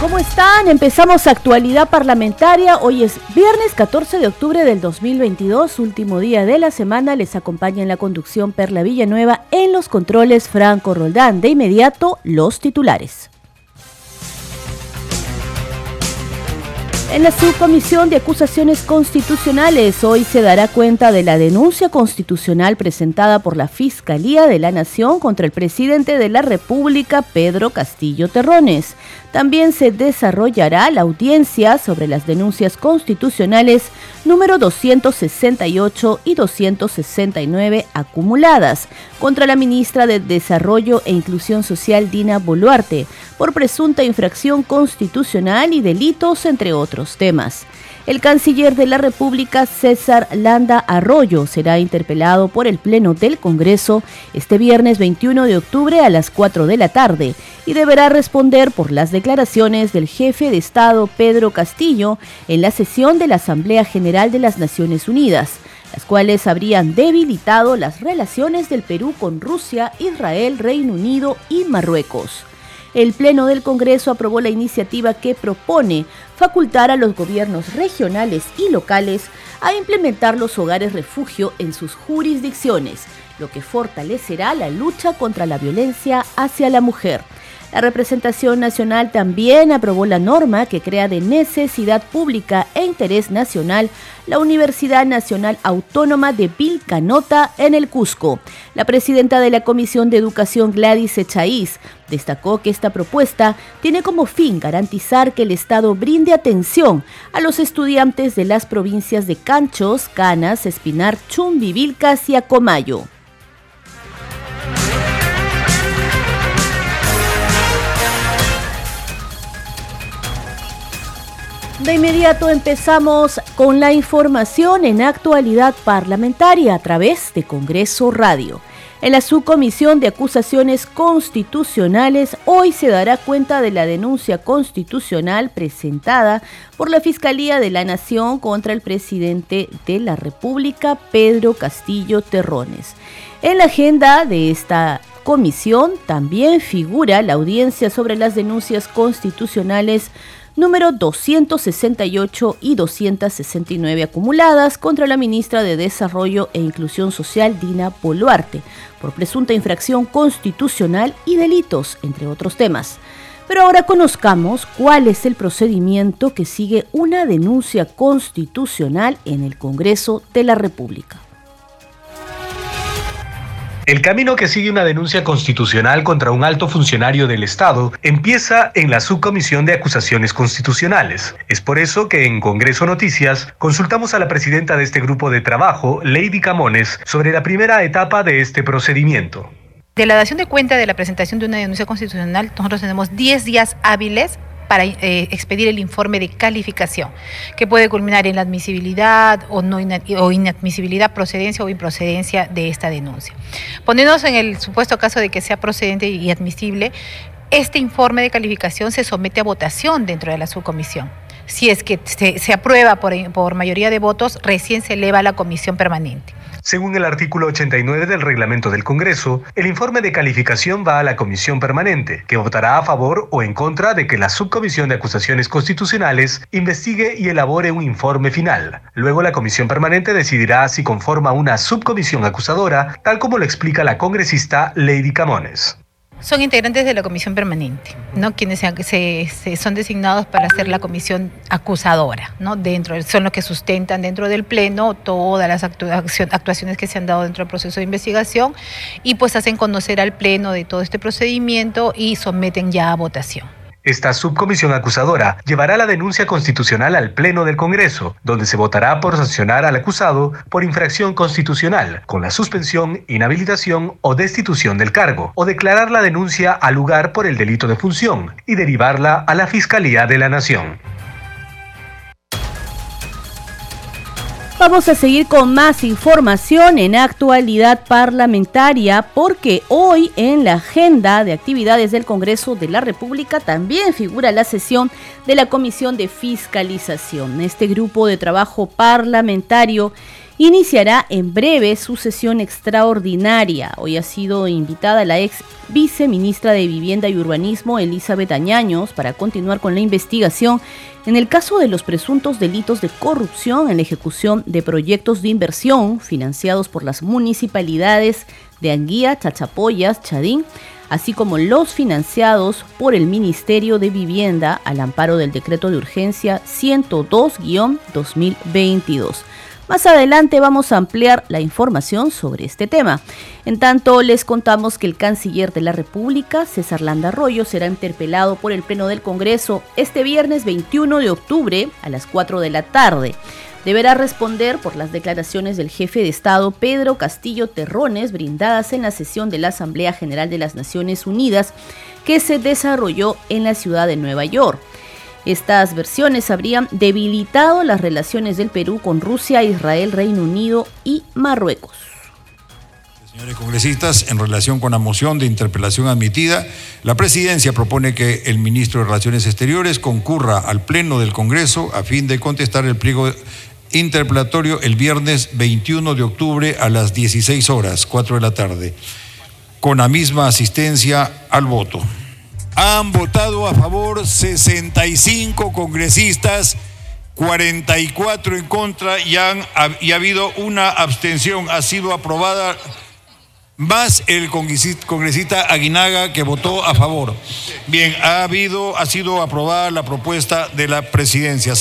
¿Cómo están? Empezamos actualidad parlamentaria. Hoy es viernes 14 de octubre del 2022, último día de la semana. Les acompaña en la conducción Perla Villanueva en los controles Franco Roldán. De inmediato, los titulares. En la subcomisión de acusaciones constitucionales hoy se dará cuenta de la denuncia constitucional presentada por la Fiscalía de la Nación contra el presidente de la República, Pedro Castillo Terrones. También se desarrollará la audiencia sobre las denuncias constitucionales número 268 y 269 acumuladas contra la ministra de Desarrollo e Inclusión Social Dina Boluarte por presunta infracción constitucional y delitos, entre otros temas. El canciller de la República, César Landa Arroyo, será interpelado por el Pleno del Congreso este viernes 21 de octubre a las 4 de la tarde y deberá responder por las declaraciones del jefe de Estado, Pedro Castillo, en la sesión de la Asamblea General de las Naciones Unidas las cuales habrían debilitado las relaciones del Perú con Rusia, Israel, Reino Unido y Marruecos el Pleno del Congreso aprobó la iniciativa que propone facultar a los gobiernos regionales y locales a implementar los hogares refugio en sus jurisdicciones, lo que fortalecerá la lucha contra la violencia hacia la mujer. La representación nacional también aprobó la norma que crea de necesidad pública e interés nacional la Universidad Nacional Autónoma de Vilcanota en el Cusco. La presidenta de la Comisión de Educación Gladys Echaíz destacó que esta propuesta tiene como fin garantizar que el Estado brinde atención a los estudiantes de las provincias de Canchos, Canas, Espinar, Chumbi, Vilcas y Acomayo. De inmediato empezamos con la información en actualidad parlamentaria a través de Congreso Radio. En la subcomisión de acusaciones constitucionales hoy se dará cuenta de la denuncia constitucional presentada por la Fiscalía de la Nación contra el presidente de la República, Pedro Castillo Terrones. En la agenda de esta comisión también figura la audiencia sobre las denuncias constitucionales número 268 y 269 acumuladas contra la ministra de Desarrollo e Inclusión Social, Dina Boluarte, por presunta infracción constitucional y delitos, entre otros temas. Pero ahora conozcamos cuál es el procedimiento que sigue una denuncia constitucional en el Congreso de la República. El camino que sigue una denuncia constitucional contra un alto funcionario del Estado empieza en la Subcomisión de Acusaciones Constitucionales. Es por eso que en Congreso Noticias consultamos a la presidenta de este grupo de trabajo, Lady Camones, sobre la primera etapa de este procedimiento. De la dación de cuenta de la presentación de una denuncia constitucional, nosotros tenemos 10 días hábiles para eh, expedir el informe de calificación, que puede culminar en la admisibilidad o, no o inadmisibilidad, procedencia o improcedencia de esta denuncia. Poniéndonos en el supuesto caso de que sea procedente y admisible, este informe de calificación se somete a votación dentro de la subcomisión. Si es que se, aprueba por, por mayoría de votos, recién se eleva a la comisión permanente. Según el artículo 89 del reglamento del Congreso, el informe de calificación va a la comisión permanente, que votará a favor o en contra de que la subcomisión de acusaciones constitucionales investigue y elabore un informe final. Luego la comisión permanente decidirá si conforma una subcomisión acusadora, tal como lo explica la congresista Lady Camones son integrantes de la comisión permanente, ¿no? quienes se, son designados para hacer la comisión acusadora, ¿no? dentro, son los que sustentan dentro del Pleno todas las actuaciones que se han dado dentro del proceso de investigación y pues hacen conocer al Pleno de todo este procedimiento y someten ya a votación. Esta subcomisión acusadora llevará la denuncia constitucional al Pleno del Congreso, donde se votará por sancionar al acusado por infracción constitucional, con la suspensión, inhabilitación o destitución del cargo, o declarar la denuncia al lugar por el delito de función y derivarla a la Fiscalía de la Nación. Vamos a seguir con más información en actualidad parlamentaria porque hoy en la agenda de actividades del Congreso de la República también figura la sesión de la Comisión de Fiscalización. Este grupo de trabajo parlamentario iniciará en breve su sesión extraordinaria. Hoy ha sido invitada la ex viceministra de Vivienda y Urbanismo, Elizabeth Añaños, para continuar con la investigación en el caso de los presuntos delitos de corrupción en la ejecución de proyectos de inversión financiados por las municipalidades de Anguía, Chachapoyas, Chadín, así como los financiados por el Ministerio de Vivienda al amparo del decreto de urgencia 102-2022. Más adelante vamos a ampliar la información sobre este tema. En tanto, les contamos que el canciller de la República, César Landa Arroyo, será interpelado por el Pleno del Congreso este viernes 21 de octubre a las 4 de la tarde. Deberá responder por las declaraciones del jefe de Estado Pedro Castillo Terrones brindadas en la sesión de la Asamblea General de las Naciones Unidas que se desarrolló en la ciudad de Nueva York. Estas versiones habrían debilitado las relaciones del Perú con Rusia, Israel, Reino Unido y Marruecos. Señores congresistas, en relación con la moción de interpelación admitida, la presidencia propone que el ministro de Relaciones Exteriores concurra al Pleno del Congreso a fin de contestar el pliego interpelatorio el viernes 21 de octubre a las 16 horas, 4 de la tarde, con la misma asistencia al voto. Han votado a favor 65 congresistas, 44 en contra y, ha habido una abstención. Ha sido aprobada más el congresista Aguinaga que votó a favor. Bien, ha habido, ha sido aprobada la propuesta de la presidencia.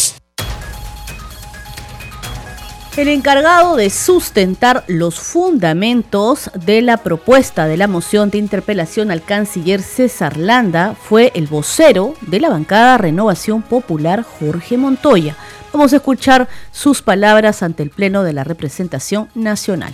El encargado de sustentar los fundamentos de la propuesta de la moción de interpelación al canciller César Landa fue el vocero de la bancada Renovación Popular, Jorge Montoya. Vamos a escuchar sus palabras ante el Pleno de la Representación Nacional.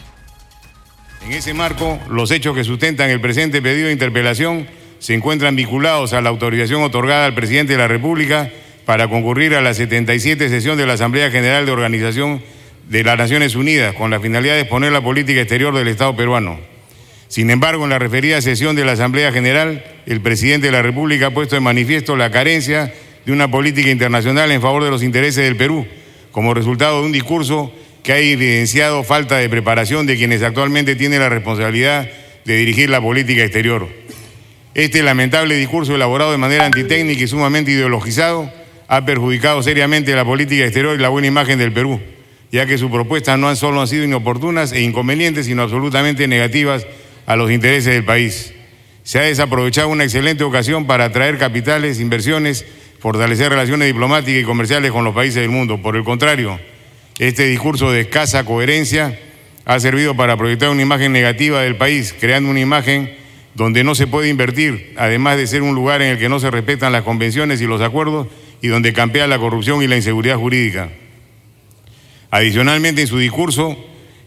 En ese marco, los hechos que sustentan el presente pedido de interpelación se encuentran vinculados a la autorización otorgada al presidente de la República para concurrir a la 77 sesión de la Asamblea General de Organización de las Naciones Unidas con la finalidad de exponer la política exterior del Estado peruano. Sin embargo, en la referida sesión de la Asamblea General, el presidente de la República ha puesto en manifiesto la carencia de una política internacional en favor de los intereses del Perú, como resultado de un discurso que ha evidenciado falta de preparación de quienes actualmente tienen la responsabilidad de dirigir la política exterior. Este lamentable discurso elaborado de manera antitécnica y sumamente ideologizado ha perjudicado seriamente la política exterior y la buena imagen del Perú ya que sus propuestas no han solo han sido inoportunas e inconvenientes, sino absolutamente negativas a los intereses del país. Se ha desaprovechado una excelente ocasión para atraer capitales, inversiones, fortalecer relaciones diplomáticas y comerciales con los países del mundo. Por el contrario, este discurso de escasa coherencia ha servido para proyectar una imagen negativa del país, creando una imagen donde no se puede invertir, además de ser un lugar en el que no se respetan las convenciones y los acuerdos y donde campea la corrupción y la inseguridad jurídica. Adicionalmente, en su discurso,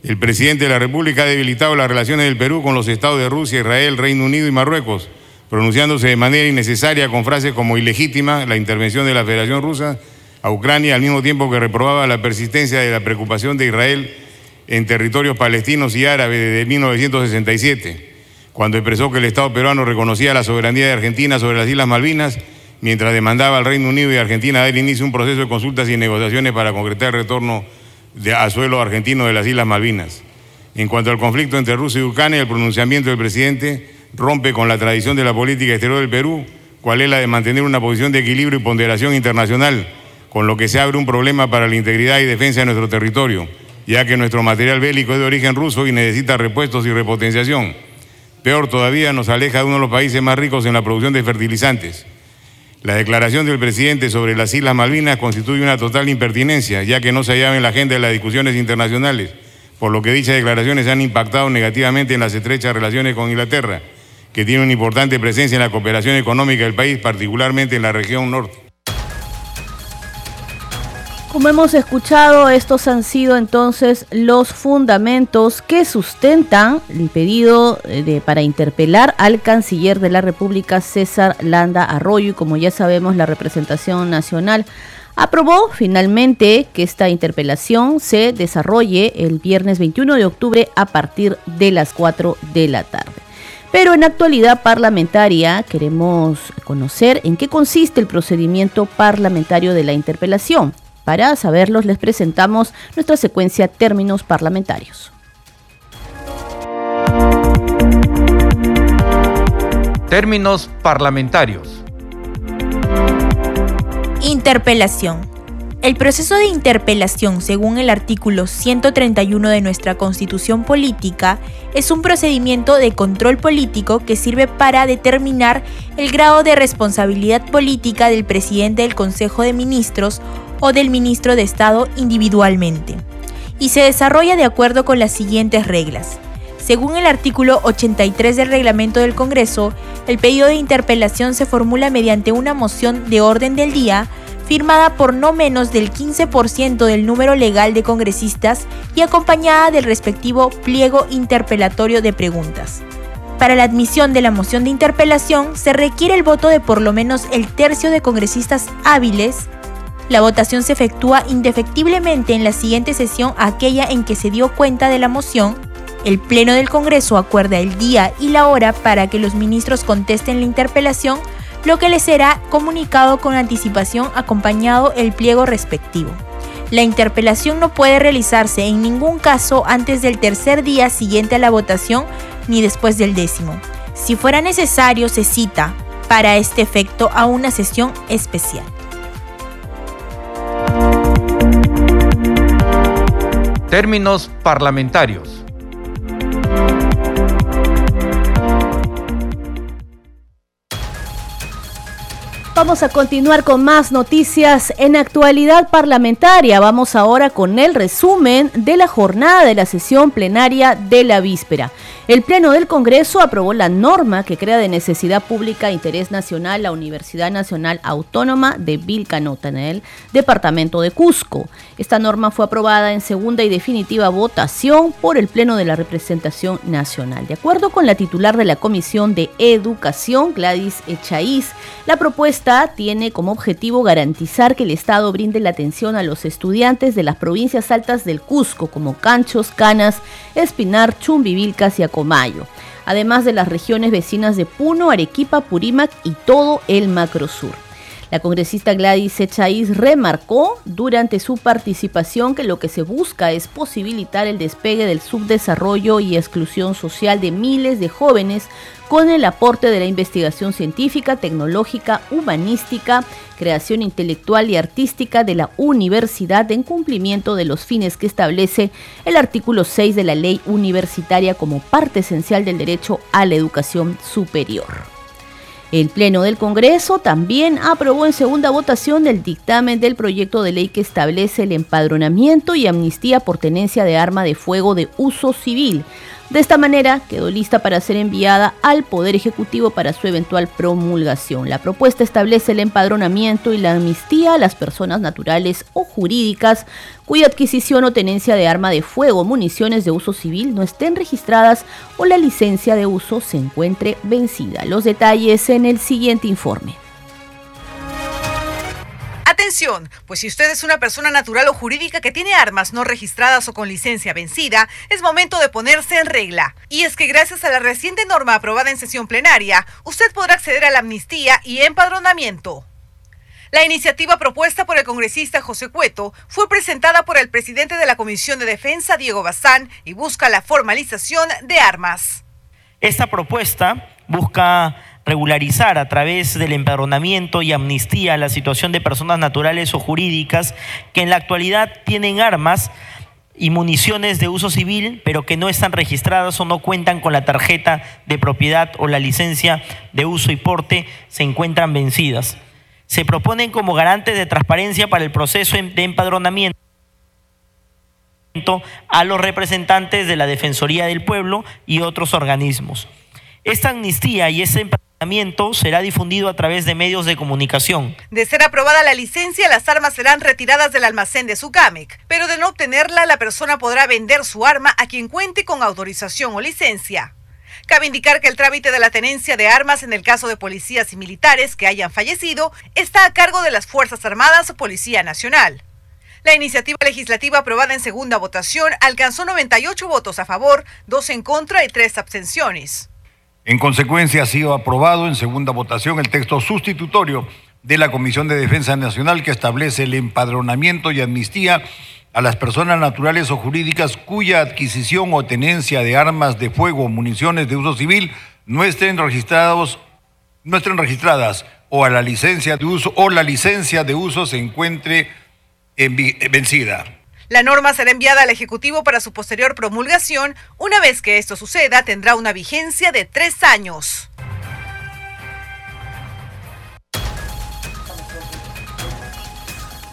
el presidente de la República ha debilitado las relaciones del Perú con los estados de Rusia, Israel, Reino Unido y Marruecos, pronunciándose de manera innecesaria con frases como ilegítima la intervención de la Federación Rusa a Ucrania, al mismo tiempo que reprobaba la persistencia de la preocupación de Israel en territorios palestinos y árabes desde 1967, cuando expresó que el Estado peruano reconocía la soberanía de Argentina sobre las Islas Malvinas, mientras demandaba al Reino Unido y Argentina dar inicio a un proceso de consultas y negociaciones para concretar el retorno de, a suelo argentino de las Islas Malvinas. En cuanto al conflicto entre Rusia y Ucrania, el pronunciamiento del presidente rompe con la tradición de la política exterior del Perú, cual es la de mantener una posición de equilibrio y ponderación internacional, con lo que se abre un problema para la integridad y defensa de nuestro territorio, ya que nuestro material bélico es de origen ruso y necesita repuestos y repotenciación. Peor todavía, nos aleja de uno de los países más ricos en la producción de fertilizantes. La declaración del presidente sobre las Islas Malvinas constituye una total impertinencia, ya que no se hallaba en la agenda de las discusiones internacionales, por lo que dichas declaraciones han impactado negativamente en las estrechas relaciones con Inglaterra, que tiene una importante presencia en la cooperación económica del país, particularmente en la región norte. Como hemos escuchado, estos han sido entonces los fundamentos que sustentan el pedido eh, de, para interpelar al canciller de la República, César Landa Arroyo, y como ya sabemos, la representación nacional aprobó finalmente que esta interpelación se desarrolle el viernes 21 de octubre a partir de las 4 de la tarde. Pero en actualidad parlamentaria queremos conocer en qué consiste el procedimiento parlamentario de la interpelación. Para saberlos les presentamos nuestra secuencia términos parlamentarios. Términos parlamentarios. Interpelación. El proceso de interpelación, según el artículo 131 de nuestra Constitución Política, es un procedimiento de control político que sirve para determinar el grado de responsabilidad política del presidente del Consejo de Ministros o del ministro de Estado individualmente, y se desarrolla de acuerdo con las siguientes reglas. Según el artículo 83 del reglamento del Congreso, el pedido de interpelación se formula mediante una moción de orden del día firmada por no menos del 15% del número legal de congresistas y acompañada del respectivo pliego interpelatorio de preguntas. Para la admisión de la moción de interpelación se requiere el voto de por lo menos el tercio de congresistas hábiles. La votación se efectúa indefectiblemente en la siguiente sesión, aquella en que se dio cuenta de la moción, el Pleno del Congreso acuerda el día y la hora para que los ministros contesten la interpelación, lo que les será comunicado con anticipación acompañado el pliego respectivo. La interpelación no puede realizarse en ningún caso antes del tercer día siguiente a la votación ni después del décimo. Si fuera necesario, se cita para este efecto a una sesión especial. Términos parlamentarios. Vamos a continuar con más noticias en actualidad parlamentaria. Vamos ahora con el resumen de la jornada de la sesión plenaria de la víspera. El Pleno del Congreso aprobó la norma que crea de necesidad pública interés nacional la Universidad Nacional Autónoma de Vilcanota en el departamento de Cusco. Esta norma fue aprobada en segunda y definitiva votación por el Pleno de la Representación Nacional. De acuerdo con la titular de la Comisión de Educación, Gladys Echaíz, la propuesta tiene como objetivo garantizar que el Estado brinde la atención a los estudiantes de las provincias altas del Cusco, como Canchos, Canas, Espinar, Chumbivilcas y Además de las regiones vecinas de Puno, Arequipa, Purímac y todo el Macrosur. La congresista Gladys Echaíz remarcó durante su participación que lo que se busca es posibilitar el despegue del subdesarrollo y exclusión social de miles de jóvenes con el aporte de la investigación científica, tecnológica, humanística, creación intelectual y artística de la universidad en cumplimiento de los fines que establece el artículo 6 de la ley universitaria como parte esencial del derecho a la educación superior. El Pleno del Congreso también aprobó en segunda votación el dictamen del proyecto de ley que establece el empadronamiento y amnistía por tenencia de arma de fuego de uso civil de esta manera, quedó lista para ser enviada al Poder Ejecutivo para su eventual promulgación. La propuesta establece el empadronamiento y la amnistía a las personas naturales o jurídicas cuya adquisición o tenencia de arma de fuego municiones de uso civil no estén registradas o la licencia de uso se encuentre vencida. Los detalles en el siguiente informe. Atención, pues si usted es una persona natural o jurídica que tiene armas no registradas o con licencia vencida, es momento de ponerse en regla. Y es que gracias a la reciente norma aprobada en sesión plenaria, usted podrá acceder a la amnistía y empadronamiento. La iniciativa propuesta por el congresista José Cueto fue presentada por el presidente de la Comisión de Defensa, Diego Bazán, y busca la formalización de armas. Esta propuesta busca regularizar a través del empadronamiento y amnistía la situación de personas naturales o jurídicas que en la actualidad tienen armas y municiones de uso civil, pero que no están registradas o no cuentan con la tarjeta de propiedad o la licencia de uso y porte, se encuentran vencidas. Se proponen como garantes de transparencia para el proceso de empadronamiento a los representantes de la Defensoría del Pueblo y otros organismos. Esta amnistía y ese empadronamiento será difundido a través de medios de comunicación. De ser aprobada la licencia, las armas serán retiradas del almacén de su CAMEC, pero de no obtenerla, la persona podrá vender su arma a quien cuente con autorización o licencia. Cabe indicar que el trámite de la tenencia de armas en el caso de policías y militares que hayan fallecido está a cargo de las Fuerzas Armadas o Policía Nacional. La iniciativa legislativa aprobada en segunda votación alcanzó 98 votos a favor, 2 en contra y 3 abstenciones. En consecuencia, ha sido aprobado en segunda votación el texto sustitutorio de la Comisión de Defensa Nacional que establece el empadronamiento y amnistía a las personas naturales o jurídicas cuya adquisición o tenencia de armas de fuego o municiones de uso civil no estén registrados, no estén registradas o a la licencia de uso o la licencia de uso se encuentre vencida. La norma será enviada al Ejecutivo para su posterior promulgación. Una vez que esto suceda, tendrá una vigencia de tres años.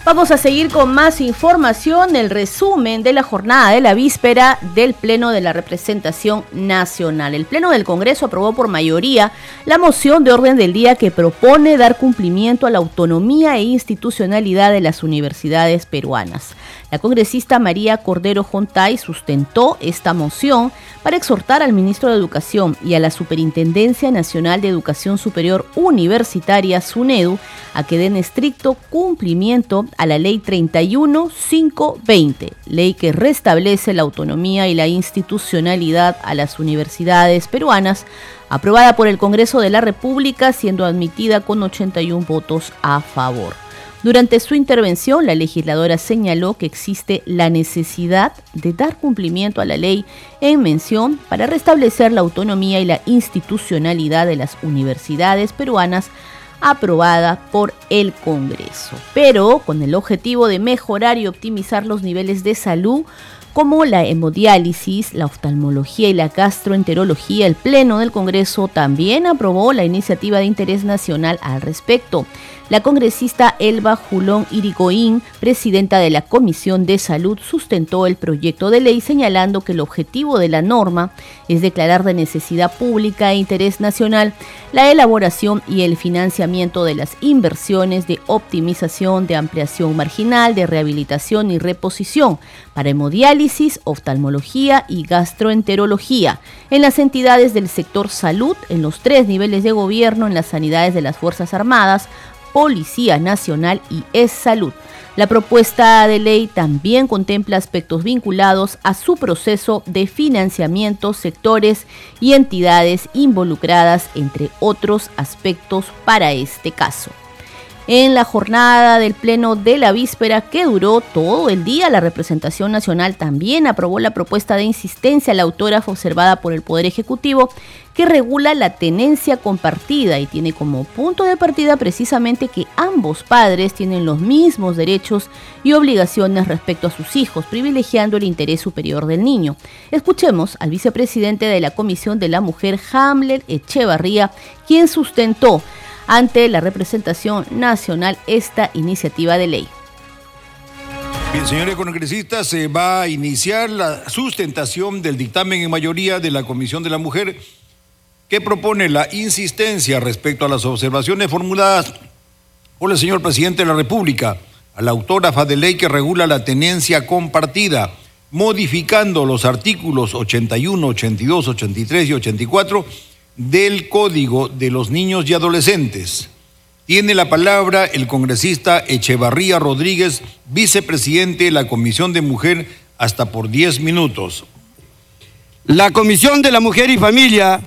Vamos a seguir con más información, el resumen de la jornada de la víspera del Pleno de la Representación Nacional. El Pleno del Congreso aprobó por mayoría la moción de orden del día que propone dar cumplimiento a la autonomía e institucionalidad de las universidades peruanas. La congresista María Cordero Jontay sustentó esta moción para exhortar al ministro de Educación y a la Superintendencia Nacional de Educación Superior Universitaria, SUNEDU, a que den estricto cumplimiento a la Ley 31520, ley que restablece la autonomía y la institucionalidad a las universidades peruanas, aprobada por el Congreso de la República, siendo admitida con 81 votos a favor. Durante su intervención, la legisladora señaló que existe la necesidad de dar cumplimiento a la ley en mención para restablecer la autonomía y la institucionalidad de las universidades peruanas aprobada por el Congreso, pero con el objetivo de mejorar y optimizar los niveles de salud como la hemodiálisis, la oftalmología y la gastroenterología, el Pleno del Congreso también aprobó la iniciativa de interés nacional al respecto. La congresista Elba Julón Irigoyen, presidenta de la Comisión de Salud, sustentó el proyecto de ley señalando que el objetivo de la norma es declarar de necesidad pública e interés nacional la elaboración y el financiamiento de las inversiones de optimización, de ampliación marginal, de rehabilitación y reposición para hemodiálisis, oftalmología y gastroenterología en las entidades del sector salud, en los tres niveles de gobierno, en las sanidades de las Fuerzas Armadas, Policía Nacional y Es Salud. La propuesta de ley también contempla aspectos vinculados a su proceso de financiamiento, sectores y entidades involucradas, entre otros aspectos para este caso. En la jornada del Pleno de la víspera que duró todo el día, la representación nacional también aprobó la propuesta de insistencia a la autora observada por el Poder Ejecutivo que regula la tenencia compartida y tiene como punto de partida precisamente que ambos padres tienen los mismos derechos y obligaciones respecto a sus hijos, privilegiando el interés superior del niño. Escuchemos al vicepresidente de la Comisión de la Mujer, Hamlet Echevarría, quien sustentó ante la representación nacional esta iniciativa de ley. Bien, señores congresistas, se va a iniciar la sustentación del dictamen en mayoría de la Comisión de la Mujer que propone la insistencia respecto a las observaciones formuladas por el señor presidente de la República, a la autógrafa de ley que regula la tenencia compartida, modificando los artículos 81, 82, 83 y 84 del Código de los Niños y Adolescentes. Tiene la palabra el congresista Echevarría Rodríguez, vicepresidente de la Comisión de Mujer, hasta por 10 minutos. La Comisión de la Mujer y Familia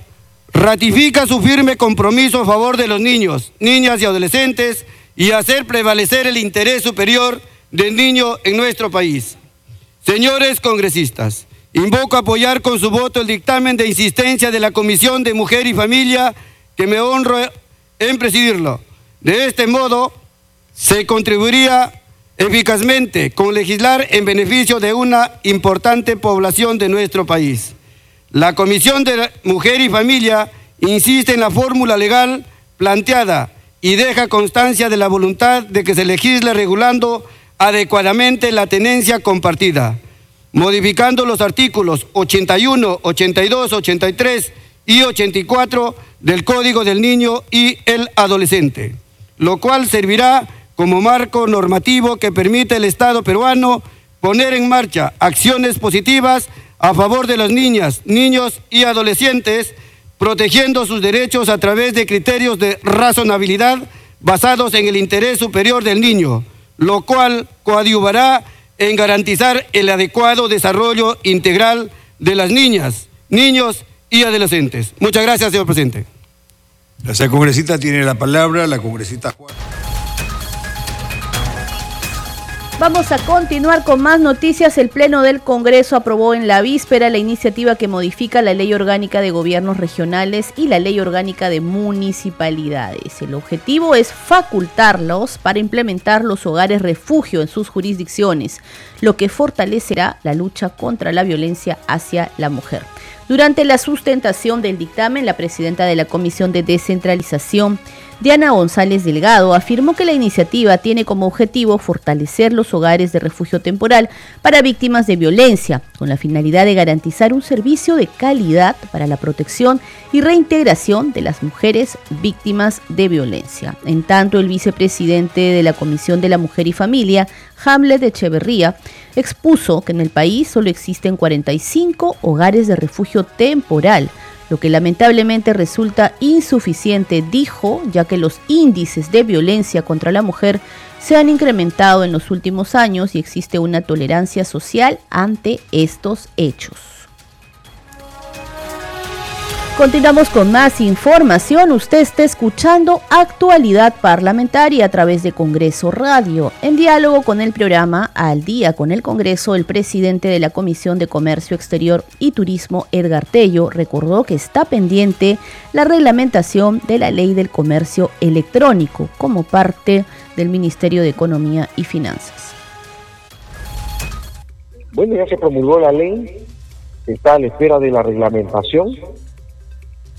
ratifica su firme compromiso a favor de los niños, niñas y adolescentes y hacer prevalecer el interés superior del niño en nuestro país. Señores congresistas, Invoco a apoyar con su voto el dictamen de insistencia de la Comisión de Mujer y Familia, que me honro en presidirlo. De este modo, se contribuiría eficazmente con legislar en beneficio de una importante población de nuestro país. La Comisión de Mujer y Familia insiste en la fórmula legal planteada y deja constancia de la voluntad de que se legisle regulando adecuadamente la tenencia compartida modificando los artículos 81, 82, 83 y 84 del Código del Niño y el Adolescente, lo cual servirá como marco normativo que permite al Estado peruano poner en marcha acciones positivas a favor de las niñas, niños y adolescentes protegiendo sus derechos a través de criterios de razonabilidad basados en el interés superior del niño, lo cual coadyuvará en garantizar el adecuado desarrollo integral de las niñas, niños y adolescentes. Muchas gracias, señor presidente. La congresista tiene la palabra, la congresista Juan. Vamos a continuar con más noticias. El Pleno del Congreso aprobó en la víspera la iniciativa que modifica la Ley Orgánica de Gobiernos Regionales y la Ley Orgánica de Municipalidades. El objetivo es facultarlos para implementar los hogares refugio en sus jurisdicciones, lo que fortalecerá la lucha contra la violencia hacia la mujer. Durante la sustentación del dictamen, la presidenta de la Comisión de Descentralización, Diana González Delgado afirmó que la iniciativa tiene como objetivo fortalecer los hogares de refugio temporal para víctimas de violencia, con la finalidad de garantizar un servicio de calidad para la protección y reintegración de las mujeres víctimas de violencia. En tanto, el vicepresidente de la Comisión de la Mujer y Familia, Hamlet Echeverría, expuso que en el país solo existen 45 hogares de refugio temporal, lo que lamentablemente resulta insuficiente, dijo, ya que los índices de violencia contra la mujer se han incrementado en los últimos años y existe una tolerancia social ante estos hechos. Continuamos con más información. Usted está escuchando Actualidad Parlamentaria a través de Congreso Radio. En diálogo con el programa Al Día con el Congreso, el presidente de la Comisión de Comercio Exterior y Turismo, Edgar Tello, recordó que está pendiente la reglamentación de la Ley del Comercio Electrónico como parte del Ministerio de Economía y Finanzas. Bueno, ya se promulgó la ley, está a la espera de la reglamentación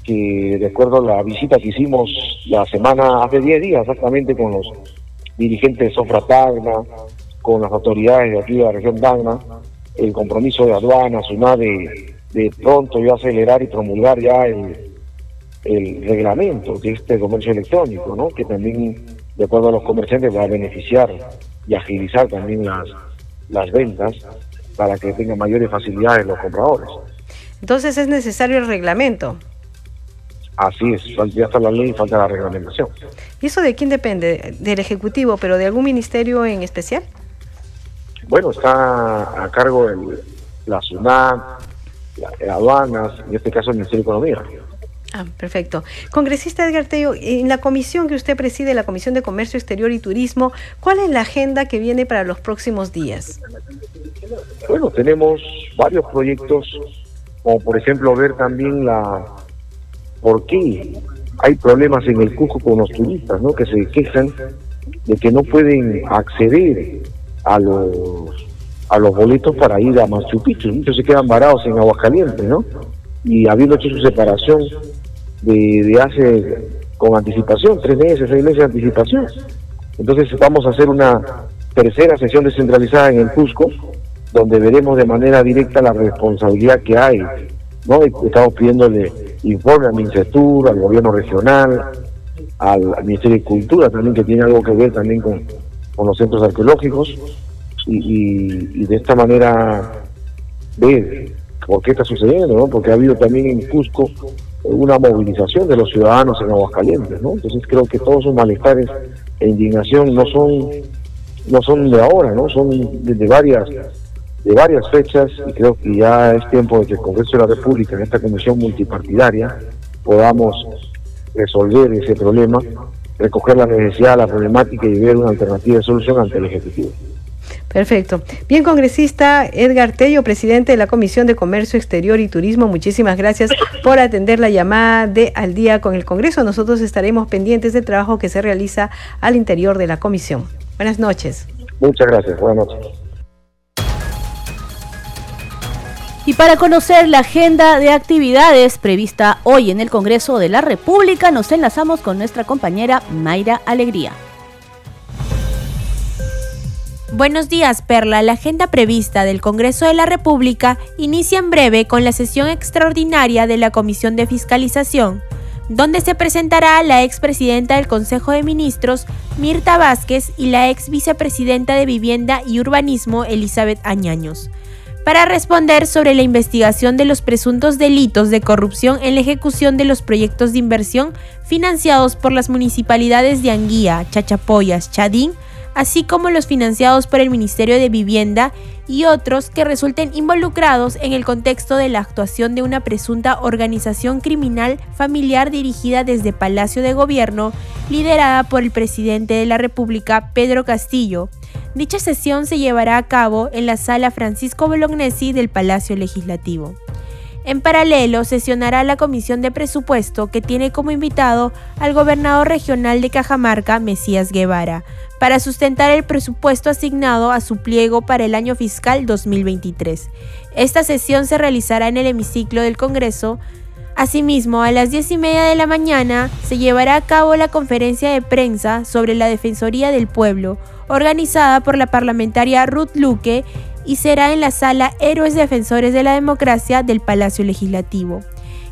que de acuerdo a la visita que hicimos la semana, hace 10 días exactamente, con los dirigentes de Sofra Tacna, con las autoridades de aquí de la región Tacna, el compromiso de aduanas, una de, de pronto ya acelerar y promulgar ya el, el reglamento de este comercio electrónico, ¿no? que también, de acuerdo a los comerciantes, va a beneficiar y agilizar también las, las ventas para que tengan mayores facilidades los compradores. Entonces es necesario el reglamento. Así es, ya está la ley y falta la reglamentación. ¿Y eso de quién depende? ¿Del Ejecutivo, pero de algún ministerio en especial? Bueno, está a cargo de la SUNAT, la, aduanas, en este caso el Ministerio de Economía. Ah, perfecto. Congresista Edgar Tello, en la comisión que usted preside, la Comisión de Comercio Exterior y Turismo, ¿cuál es la agenda que viene para los próximos días? Bueno, tenemos varios proyectos, como por ejemplo ver también la por qué hay problemas en el Cusco con los turistas, ¿no? Que se quejan de que no pueden acceder a los a los boletos para ir a Machu Picchu, muchos se quedan varados en Aguascalientes, ¿no? Y habiendo hecho su separación de, de hace con anticipación, tres meses, seis meses de anticipación. Entonces vamos a hacer una tercera sesión descentralizada en el Cusco, donde veremos de manera directa la responsabilidad que hay ¿no? Estamos pidiéndole informe al Ministerio, al gobierno regional, al, Ministerio de Cultura también, que tiene algo que ver también con, los centros arqueológicos, y, de esta manera ver por qué está sucediendo, ¿no? Porque ha habido también en Cusco una movilización de los ciudadanos en Aguascalientes, ¿no? Entonces creo que todos esos malestares e indignación no son no son de ahora, ¿no? Son de varias de varias fechas y creo que ya es tiempo de que el Congreso de la República, en esta comisión multipartidaria, podamos resolver ese problema, recoger la necesidad, la problemática y ver una alternativa de solución ante el Ejecutivo. Perfecto. Bien, congresista Edgar Tello, presidente de la Comisión de Comercio Exterior y Turismo, muchísimas gracias por atender la llamada de Al día con el Congreso. Nosotros estaremos pendientes del trabajo que se realiza al interior de la comisión. Buenas noches. Muchas gracias. Buenas noches. Y para conocer la agenda de actividades prevista hoy en el Congreso de la República, nos enlazamos con nuestra compañera Mayra Alegría. Buenos días, Perla. La agenda prevista del Congreso de la República inicia en breve con la sesión extraordinaria de la Comisión de Fiscalización, donde se presentará la expresidenta del Consejo de Ministros, Mirta Vázquez, y la ex vicepresidenta de Vivienda y Urbanismo, Elizabeth Añaños para responder sobre la investigación de los presuntos delitos de corrupción en la ejecución de los proyectos de inversión financiados por las municipalidades de Anguía, Chachapoyas, Chadín, así como los financiados por el Ministerio de Vivienda y otros que resulten involucrados en el contexto de la actuación de una presunta organización criminal familiar dirigida desde Palacio de Gobierno, liderada por el presidente de la República, Pedro Castillo. Dicha sesión se llevará a cabo en la sala Francisco Bolognesi del Palacio Legislativo. En paralelo, sesionará la Comisión de Presupuesto que tiene como invitado al gobernador regional de Cajamarca, Mesías Guevara, para sustentar el presupuesto asignado a su pliego para el año fiscal 2023. Esta sesión se realizará en el hemiciclo del Congreso. Asimismo, a las 10 y media de la mañana se llevará a cabo la conferencia de prensa sobre la Defensoría del Pueblo, organizada por la parlamentaria Ruth Luque y será en la sala Héroes Defensores de la Democracia del Palacio Legislativo.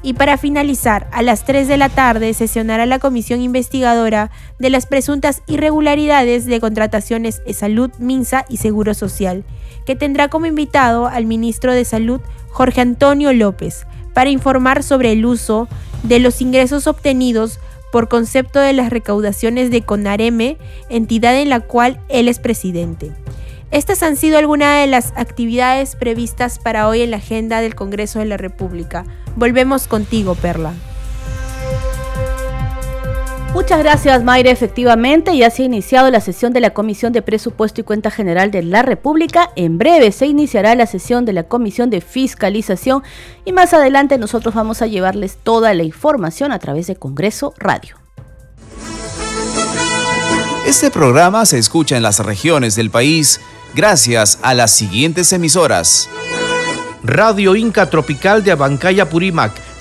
Y para finalizar, a las 3 de la tarde sesionará la comisión investigadora de las presuntas irregularidades de contrataciones de salud, MINSA y Seguro Social, que tendrá como invitado al ministro de Salud, Jorge Antonio López, para informar sobre el uso de los ingresos obtenidos por concepto de las recaudaciones de CONAREME, entidad en la cual él es presidente. Estas han sido algunas de las actividades previstas para hoy en la agenda del Congreso de la República. Volvemos contigo, Perla. Muchas gracias, Mayra. Efectivamente, ya se ha iniciado la sesión de la Comisión de Presupuesto y Cuenta General de la República. En breve se iniciará la sesión de la Comisión de Fiscalización y más adelante nosotros vamos a llevarles toda la información a través de Congreso Radio. Este programa se escucha en las regiones del país gracias a las siguientes emisoras. Radio Inca Tropical de Abancaya Purímac,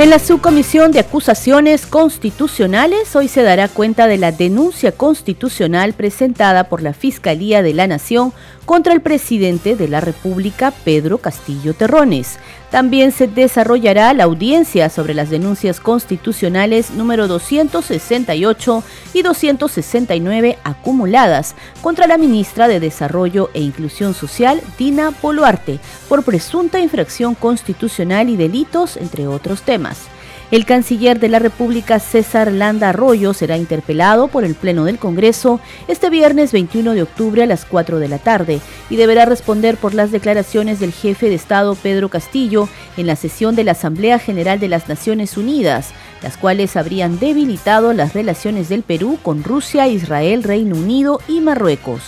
En la subcomisión de acusaciones constitucionales hoy se dará cuenta de la denuncia constitucional presentada por la Fiscalía de la Nación contra el presidente de la República, Pedro Castillo Terrones. También se desarrollará la audiencia sobre las denuncias constitucionales número 268 y 269 acumuladas contra la ministra de Desarrollo e Inclusión Social, Dina Poluarte, por presunta infracción constitucional y delitos, entre otros temas. El canciller de la República, César Landa Arroyo, será interpelado por el Pleno del Congreso este viernes 21 de octubre a las 4 de la tarde y deberá responder por las declaraciones del jefe de Estado, Pedro Castillo, en la sesión de la Asamblea General de las Naciones Unidas, las cuales habrían debilitado las relaciones del Perú con Rusia, Israel, Reino Unido y Marruecos.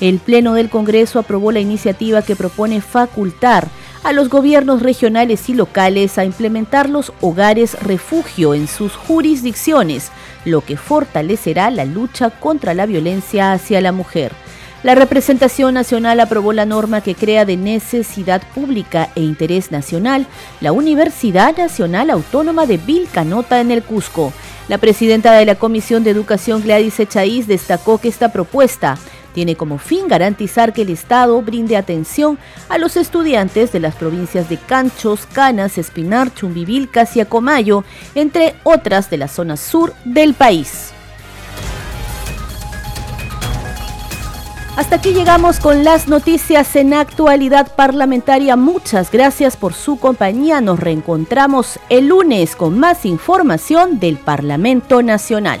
El Pleno del Congreso aprobó la iniciativa que propone facultar a los gobiernos regionales y locales a implementar los hogares refugio en sus jurisdicciones, lo que fortalecerá la lucha contra la violencia hacia la mujer. La representación nacional aprobó la norma que crea de necesidad pública e interés nacional la Universidad Nacional Autónoma de Vilcanota en el Cusco. La presidenta de la Comisión de Educación, Gladys Echaíz, destacó que esta propuesta tiene como fin garantizar que el Estado brinde atención a los estudiantes de las provincias de Canchos, Canas, Espinar, Chumbivilcas y Acomayo, entre otras de la zona sur del país. Hasta aquí llegamos con las noticias en actualidad parlamentaria. Muchas gracias por su compañía. Nos reencontramos el lunes con más información del Parlamento Nacional.